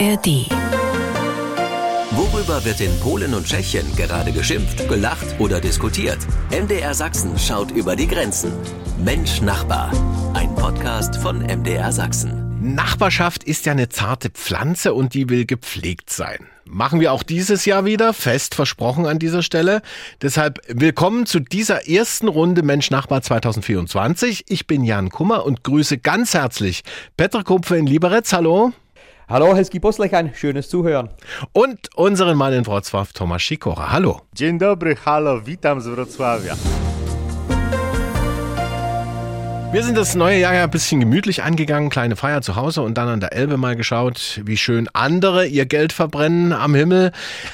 ARD. Worüber wird in Polen und Tschechien gerade geschimpft, gelacht oder diskutiert? MDR Sachsen schaut über die Grenzen. Mensch Nachbar. Ein Podcast von MDR Sachsen. Nachbarschaft ist ja eine zarte Pflanze und die will gepflegt sein. Machen wir auch dieses Jahr wieder, fest versprochen an dieser Stelle. Deshalb willkommen zu dieser ersten Runde Mensch Nachbar 2024. Ich bin Jan Kummer und grüße ganz herzlich Petr Kupfer in Liberec. Hallo. Hallo, Helski Boslech, ein schönes Zuhören. Und unseren Mann in Wrocław, Thomas Sikora. Hallo. Dzień dobry, hallo, witam z Wrocławia. Wir sind das neue Jahr ja ein bisschen gemütlich angegangen, kleine Feier zu Hause und dann an der Elbe mal geschaut, wie schön andere ihr Geld verbrennen am Himmel.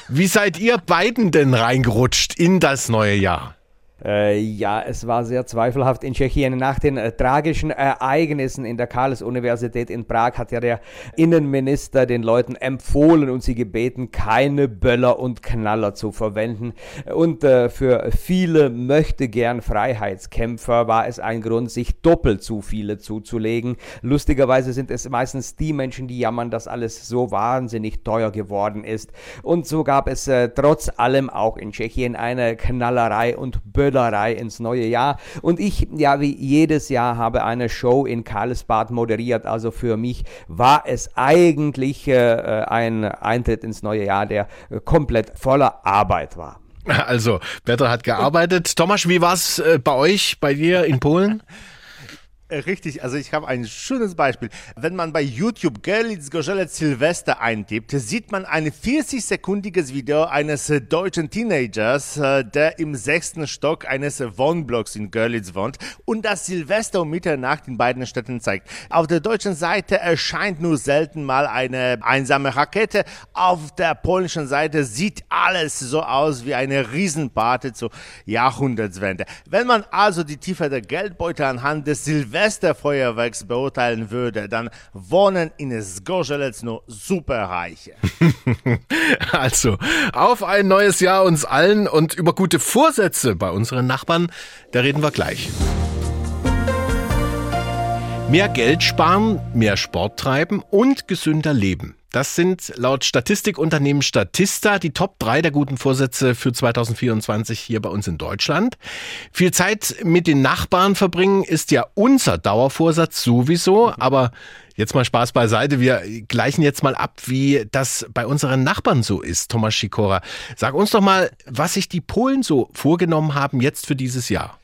Wie seid ihr beiden denn reingerutscht in das neue Jahr? Äh, ja, es war sehr zweifelhaft in Tschechien. Nach den äh, tragischen Ereignissen in der Karls-Universität in Prag hat ja der Innenminister den Leuten empfohlen und sie gebeten, keine Böller und Knaller zu verwenden. Und äh, für viele möchte gern Freiheitskämpfer war es ein Grund, sich doppelt zu viele zuzulegen. Lustigerweise sind es meistens die Menschen, die jammern, dass alles so wahnsinnig teuer geworden ist. Und so gab es äh, trotz allem auch in Tschechien eine Knallerei und Böller Knöderei ins neue Jahr. Und ich, ja, wie jedes Jahr, habe eine Show in Karlsbad moderiert. Also für mich war es eigentlich äh, ein Eintritt ins neue Jahr, der äh, komplett voller Arbeit war. Also, Bertolt hat gearbeitet. Thomas, wie war es äh, bei euch, bei dir in Polen? Äh, richtig, also ich habe ein schönes Beispiel. Wenn man bei YouTube Görlitz Gorzelec Silvester eintippt, sieht man ein 40-sekundiges Video eines deutschen Teenagers, äh, der im sechsten Stock eines Wohnblocks in Görlitz wohnt und das Silvester um Mitternacht in beiden Städten zeigt. Auf der deutschen Seite erscheint nur selten mal eine einsame Rakete. Auf der polnischen Seite sieht alles so aus wie eine Riesenparty zur Jahrhundertswende. Wenn man also die Tiefe der Geldbeutel anhand des Silvester Silvesterfeuerwerks beurteilen würde, dann wohnen in Sgorzelec nur Superreiche. also, auf ein neues Jahr uns allen und über gute Vorsätze bei unseren Nachbarn, da reden wir gleich. Mehr Geld sparen, mehr Sport treiben und gesünder leben. Das sind laut Statistikunternehmen Statista die Top 3 der guten Vorsätze für 2024 hier bei uns in Deutschland. Viel Zeit mit den Nachbarn verbringen ist ja unser Dauervorsatz sowieso, aber jetzt mal Spaß beiseite. Wir gleichen jetzt mal ab, wie das bei unseren Nachbarn so ist. Thomas Schikora, sag uns doch mal, was sich die Polen so vorgenommen haben jetzt für dieses Jahr.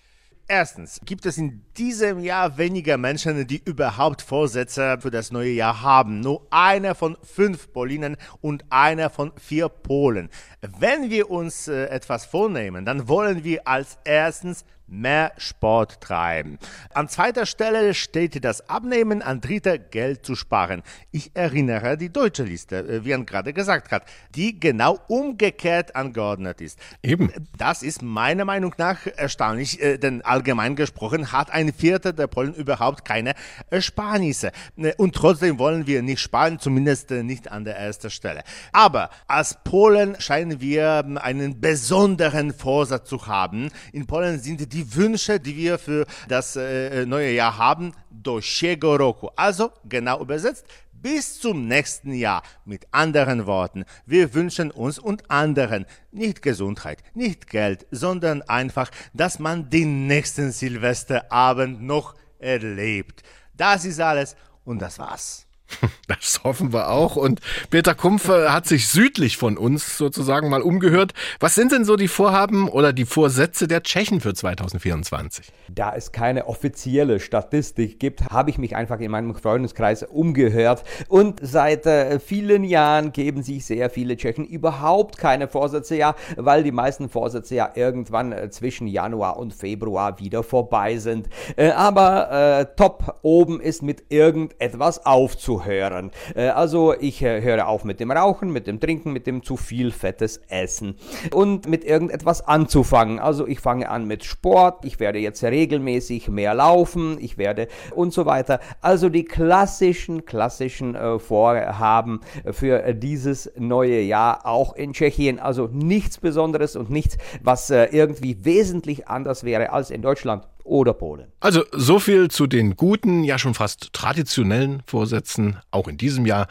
Erstens gibt es in diesem Jahr weniger Menschen, die überhaupt Vorsätze für das neue Jahr haben. Nur einer von fünf Polinen und einer von vier Polen. Wenn wir uns äh, etwas vornehmen, dann wollen wir als erstens mehr Sport treiben. An zweiter Stelle steht das Abnehmen, an dritter Geld zu sparen. Ich erinnere die deutsche Liste, äh, wie er gerade gesagt hat, die genau umgekehrt angeordnet ist. Eben. Das ist meiner Meinung nach erstaunlich, äh, denn allgemein gesprochen hat ein Viertel der Polen überhaupt keine Ersparnisse. Äh, und trotzdem wollen wir nicht sparen, zumindest nicht an der ersten Stelle. Aber als Polen scheinen wir ähm, einen besonderen Vorsatz zu haben. In Polen sind die die Wünsche, die wir für das äh, neue Jahr haben, do siego roku. Also genau übersetzt, bis zum nächsten Jahr. Mit anderen Worten, wir wünschen uns und anderen nicht Gesundheit, nicht Geld, sondern einfach, dass man den nächsten Silvesterabend noch erlebt. Das ist alles und das war's. Das hoffen wir auch. Und Peter Kumpfe hat sich südlich von uns sozusagen mal umgehört. Was sind denn so die Vorhaben oder die Vorsätze der Tschechen für 2024? Da es keine offizielle Statistik gibt, habe ich mich einfach in meinem Freundeskreis umgehört. Und seit äh, vielen Jahren geben sich sehr viele Tschechen überhaupt keine Vorsätze, ja, weil die meisten Vorsätze ja irgendwann äh, zwischen Januar und Februar wieder vorbei sind. Äh, aber äh, top oben ist mit irgendetwas aufzuhören hören. Äh, also ich äh, höre auf mit dem Rauchen, mit dem Trinken, mit dem zu viel fettes Essen und mit irgendetwas anzufangen. Also ich fange an mit Sport, ich werde jetzt regelmäßig mehr laufen, ich werde und so weiter. Also die klassischen, klassischen äh, Vorhaben für dieses neue Jahr auch in Tschechien. Also nichts Besonderes und nichts, was irgendwie wesentlich anders wäre als in Deutschland oder Polen. Also so viel zu den guten, ja schon fast traditionellen Vorsätzen, auch in diesem Jahr.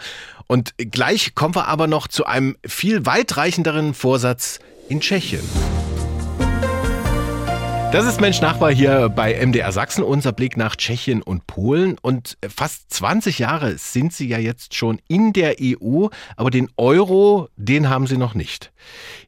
Und gleich kommen wir aber noch zu einem viel weitreichenderen Vorsatz in Tschechien. Das ist Mensch Nachbar hier bei MDR Sachsen, unser Blick nach Tschechien und Polen. Und fast 20 Jahre sind sie ja jetzt schon in der EU, aber den Euro, den haben sie noch nicht.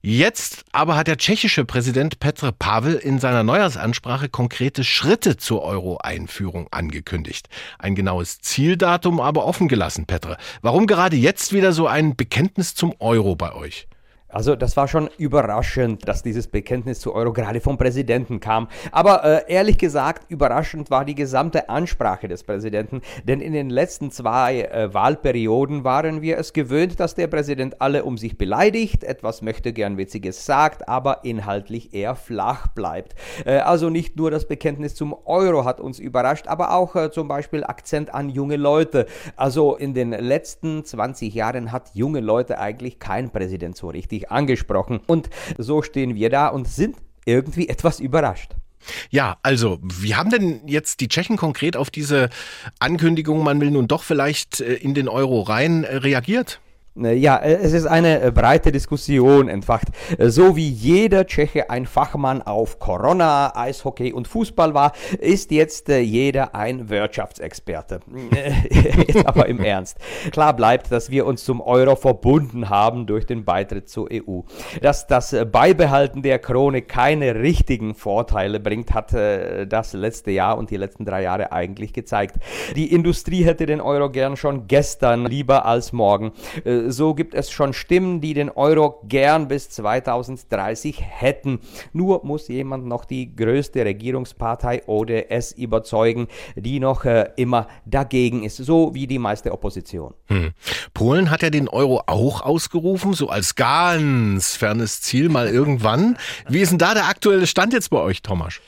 Jetzt aber hat der tschechische Präsident Petr Pavel in seiner Neujahrsansprache konkrete Schritte zur Euro-Einführung angekündigt. Ein genaues Zieldatum aber offen gelassen, Petr. Warum gerade jetzt wieder so ein Bekenntnis zum Euro bei euch? Also das war schon überraschend, dass dieses Bekenntnis zu Euro gerade vom Präsidenten kam. Aber äh, ehrlich gesagt, überraschend war die gesamte Ansprache des Präsidenten, denn in den letzten zwei äh, Wahlperioden waren wir es gewöhnt, dass der Präsident alle um sich beleidigt, etwas möchte gern Witziges sagt, aber inhaltlich eher flach bleibt. Äh, also nicht nur das Bekenntnis zum Euro hat uns überrascht, aber auch äh, zum Beispiel Akzent an junge Leute. Also in den letzten 20 Jahren hat junge Leute eigentlich kein Präsident so richtig richtig angesprochen. Und so stehen wir da und sind irgendwie etwas überrascht. Ja, also, wie haben denn jetzt die Tschechen konkret auf diese Ankündigung, man will nun doch vielleicht äh, in den Euro rein, äh, reagiert? Äh, ja, äh, es ist eine äh, breite Diskussion entfacht. So wie jeder Tscheche ein Fachmann auf Corona, Eishockey und Fußball war, ist jetzt jeder ein Wirtschaftsexperte. jetzt aber im Ernst. Klar bleibt, dass wir uns zum Euro verbunden haben durch den Beitritt zur EU. Dass das Beibehalten der Krone keine richtigen Vorteile bringt, hat das letzte Jahr und die letzten drei Jahre eigentlich gezeigt. Die Industrie hätte den Euro gern schon gestern lieber als morgen so gibt es schon Stimmen, die den Euro gern bis 2030 hätten. Nur muss jemand noch die größte Regierungspartei ODS überzeugen, die noch äh, immer dagegen ist, so wie die meiste Opposition. Hm. Polen hat ja den Euro auch ausgerufen, so als ganz fernes Ziel mal irgendwann. Wie ist denn da der aktuelle Stand jetzt bei euch, Thomas?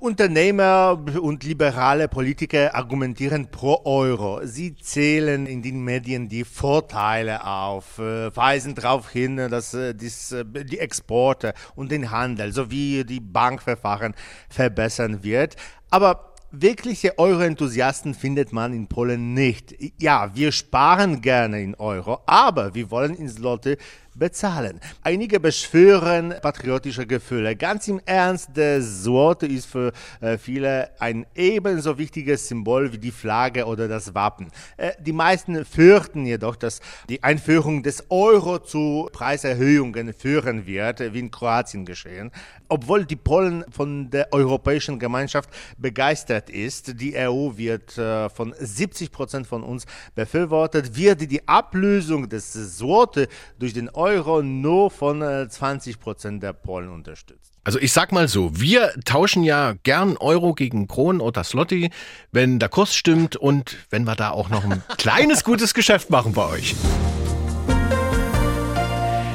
Unternehmer und liberale Politiker argumentieren pro Euro. Sie zählen in den Medien die Vorteile auf, äh, weisen darauf hin, dass äh, dies, äh, die Exporte und den Handel sowie die Bankverfahren verbessern wird. Aber wirkliche Euro-Enthusiasten findet man in Polen nicht. Ja, wir sparen gerne in Euro, aber wir wollen in Zloty bezahlen. Einige beschwören patriotische Gefühle. Ganz im Ernst, der Sorte ist für äh, viele ein ebenso wichtiges Symbol wie die Flagge oder das Wappen. Äh, die meisten fürchten jedoch, dass die Einführung des Euro zu Preiserhöhungen führen wird, wie in Kroatien geschehen. Obwohl die Polen von der Europäischen Gemeinschaft begeistert ist, die EU wird äh, von 70 Prozent von uns befürwortet, wird die Ablösung des Sorte durch den Euro nur von 20 äh, Prozent der Polen unterstützt. Also ich sag mal so, wir tauschen ja gern Euro gegen Kronen oder Slotty, wenn der Kurs stimmt und wenn wir da auch noch ein kleines gutes Geschäft machen bei euch.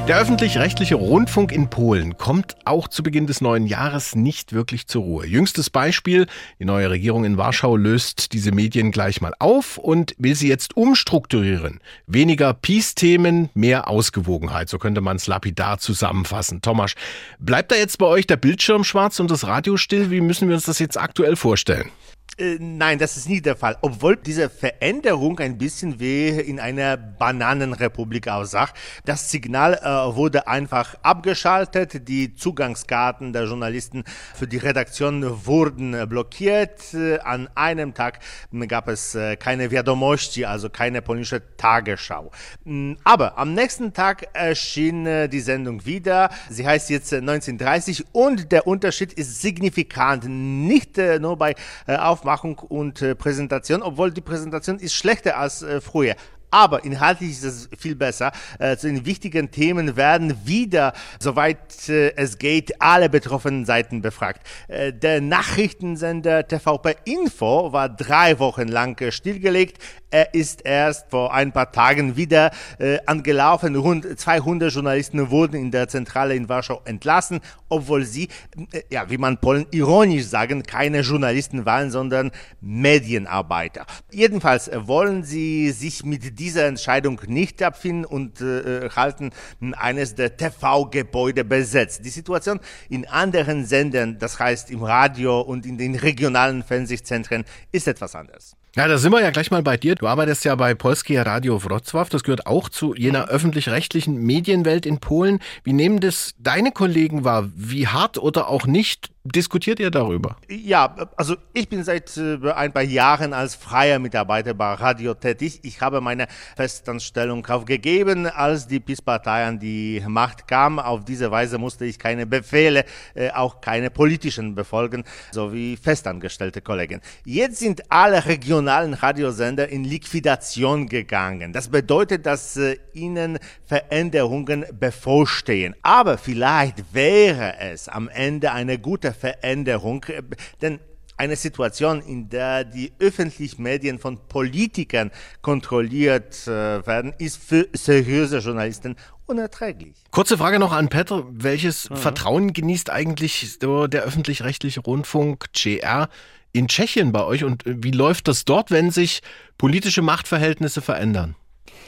Der öffentlich-rechtliche Rundfunk in Polen kommt auch zu Beginn des neuen Jahres nicht wirklich zur Ruhe. Jüngstes Beispiel, die neue Regierung in Warschau löst diese Medien gleich mal auf und will sie jetzt umstrukturieren. Weniger Peace-Themen, mehr Ausgewogenheit, so könnte man es lapidar zusammenfassen. Thomas, bleibt da jetzt bei euch der Bildschirm schwarz und das Radio still? Wie müssen wir uns das jetzt aktuell vorstellen? Äh, nein, das ist nicht der Fall. Obwohl diese Veränderung ein bisschen wie in einer Bananenrepublik aussah. Das Signal äh, wurde einfach abgeschaltet. Die Zugangskarten der Journalisten für die Redaktion wurden blockiert. Äh, an einem Tag gab es äh, keine Wiadomości, also keine polnische Tagesschau. Mm, aber am nächsten Tag erschien die Sendung wieder. Sie heißt jetzt 1930 und der Unterschied ist signifikant. Nicht nur bei Aufmerksamkeit Aufmachung und äh, Präsentation, obwohl die Präsentation ist schlechter als äh, früher. Aber inhaltlich ist es viel besser. Äh, zu den wichtigen Themen werden wieder, soweit äh, es geht, alle betroffenen Seiten befragt. Äh, der Nachrichtensender TVP Info war drei Wochen lang äh, stillgelegt. Er ist erst vor ein paar Tagen wieder äh, angelaufen. Rund 200 Journalisten wurden in der Zentrale in Warschau entlassen, obwohl sie, äh, ja, wie man Polen ironisch sagen, keine Journalisten waren, sondern Medienarbeiter. Jedenfalls wollen sie sich mit diese Entscheidung nicht abfinden und äh, halten eines der TV-Gebäude besetzt. Die Situation in anderen Sendern, das heißt im Radio und in den regionalen Fernsehzentren, ist etwas anders. Ja, da sind wir ja gleich mal bei dir. Du arbeitest ja bei Polskie Radio Wrocław. Das gehört auch zu jener öffentlich-rechtlichen Medienwelt in Polen. Wie nehmen das deine Kollegen wahr? Wie hart oder auch nicht diskutiert ihr darüber? Ja, also ich bin seit äh, ein paar Jahren als freier Mitarbeiter bei Radio tätig. Ich habe meine Festanstellung aufgegeben, als die PiS-Partei an die Macht kam. Auf diese Weise musste ich keine Befehle, äh, auch keine politischen befolgen, so wie festangestellte Kollegen. Jetzt sind alle regionalen Radiosender in Liquidation gegangen. Das bedeutet, dass äh, ihnen Veränderungen bevorstehen. Aber vielleicht wäre es am Ende eine gute Veränderung. Äh, denn eine Situation, in der die öffentlichen Medien von Politikern kontrolliert äh, werden, ist für seriöse Journalisten unerträglich. Kurze Frage noch an Peter. Welches mhm. Vertrauen genießt eigentlich der öffentlich-rechtliche Rundfunk GR in Tschechien bei euch und wie läuft das dort, wenn sich politische Machtverhältnisse verändern?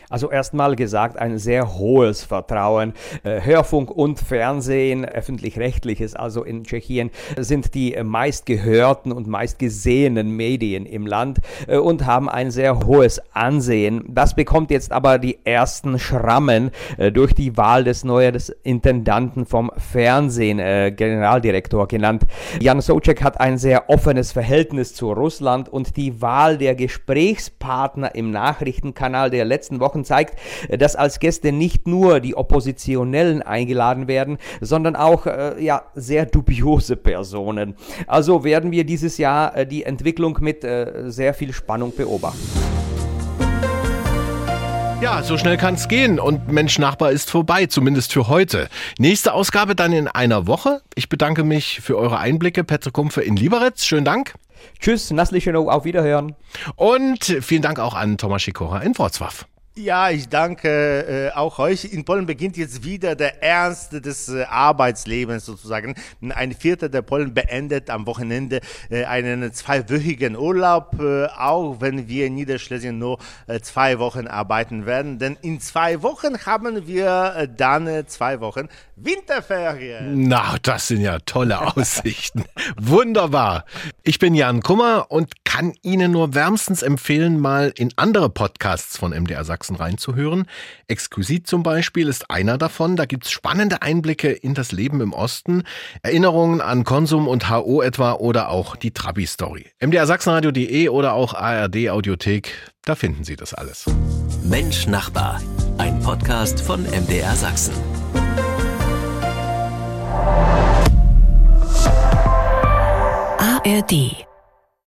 Also erstmal gesagt, ein sehr hohes Vertrauen. Äh, Hörfunk und Fernsehen, öffentlich-rechtliches, also in Tschechien, sind die meistgehörten und meistgesehenen Medien im Land äh, und haben ein sehr hohes Ansehen. Das bekommt jetzt aber die ersten Schrammen äh, durch die Wahl des neuen Intendanten vom Fernsehen, Generaldirektor genannt. Jan Socek hat ein sehr offenes Verhältnis zu Russland und die Wahl der Gesprächspartner im Nachrichtenkanal der letzten Wochen zeigt, dass als Gäste nicht nur die Oppositionellen eingeladen werden, sondern auch äh, ja, sehr dubiose Personen. Also werden wir dieses Jahr äh, die Entwicklung mit äh, sehr viel Spannung beobachten. Ja, so schnell kann es gehen und Mensch Nachbar ist vorbei, zumindest für heute. Nächste Ausgabe dann in einer Woche. Ich bedanke mich für eure Einblicke, Petr Kumpfe in Lieberitz. Schönen Dank. Tschüss, Naslichenow, auf Wiederhören. Und vielen Dank auch an Thomas Schikora in Wrocław. Ja, ich danke äh, auch euch. In Polen beginnt jetzt wieder der Ernst des äh, Arbeitslebens sozusagen. Ein Viertel der Polen beendet am Wochenende äh, einen zweiwöchigen Urlaub, äh, auch wenn wir in Niederschlesien nur äh, zwei Wochen arbeiten werden. Denn in zwei Wochen haben wir äh, dann zwei Wochen Winterferien. Na, das sind ja tolle Aussichten. Wunderbar. Ich bin Jan Kummer und kann Ihnen nur wärmstens empfehlen, mal in andere Podcasts von MDR Sachsen Sachsen reinzuhören. Exquisit zum Beispiel ist einer davon. Da gibt es spannende Einblicke in das Leben im Osten, Erinnerungen an Konsum und HO etwa oder auch die Trabi-Story. MDR Sachsenradio.de oder auch ARD Audiothek, da finden Sie das alles. Mensch Nachbar, ein Podcast von MDR Sachsen. ARD